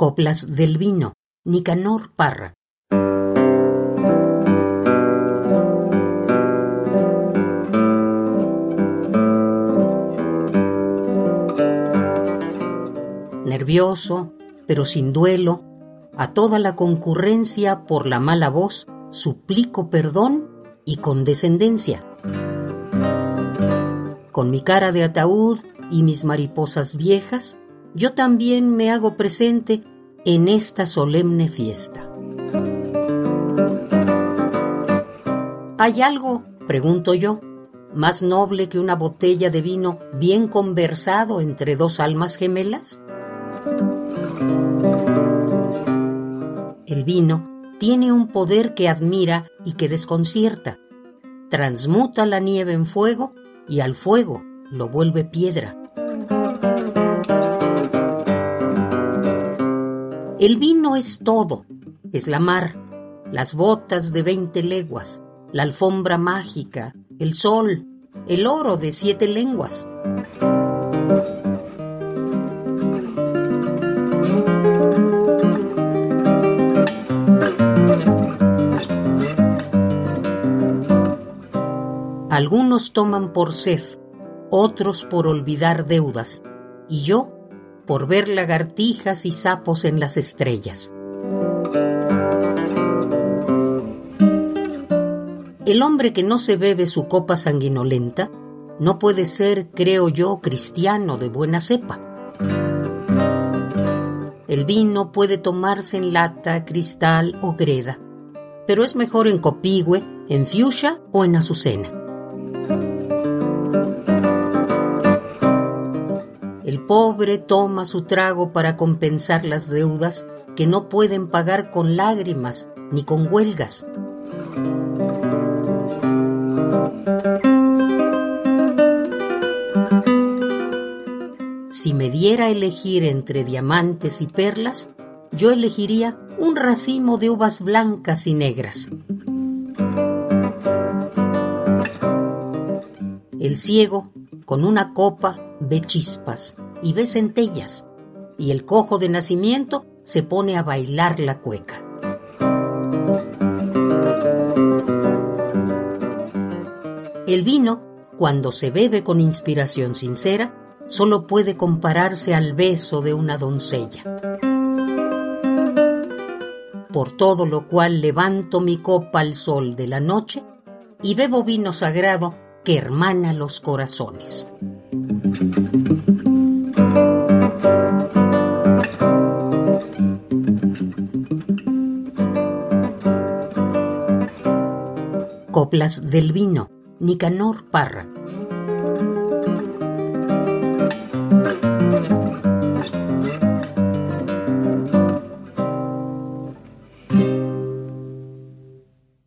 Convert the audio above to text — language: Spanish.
Coplas del Vino, Nicanor Parra. Nervioso, pero sin duelo, a toda la concurrencia por la mala voz, suplico perdón y condescendencia. Con mi cara de ataúd y mis mariposas viejas, yo también me hago presente en esta solemne fiesta. ¿Hay algo, pregunto yo, más noble que una botella de vino bien conversado entre dos almas gemelas? El vino tiene un poder que admira y que desconcierta. Transmuta la nieve en fuego y al fuego lo vuelve piedra. El vino es todo, es la mar, las botas de veinte leguas, la alfombra mágica, el sol, el oro de siete lenguas. Algunos toman por sed, otros por olvidar deudas, y yo por ver lagartijas y sapos en las estrellas. El hombre que no se bebe su copa sanguinolenta no puede ser, creo yo, cristiano de buena cepa. El vino puede tomarse en lata, cristal o greda, pero es mejor en copigüe, en fiusha o en azucena. El pobre toma su trago para compensar las deudas que no pueden pagar con lágrimas ni con huelgas. Si me diera a elegir entre diamantes y perlas, yo elegiría un racimo de uvas blancas y negras. El ciego, con una copa, ve chispas y ve centellas, y el cojo de nacimiento se pone a bailar la cueca. El vino, cuando se bebe con inspiración sincera, solo puede compararse al beso de una doncella. Por todo lo cual levanto mi copa al sol de la noche y bebo vino sagrado que hermana los corazones. Coplas del vino, Nicanor Parra.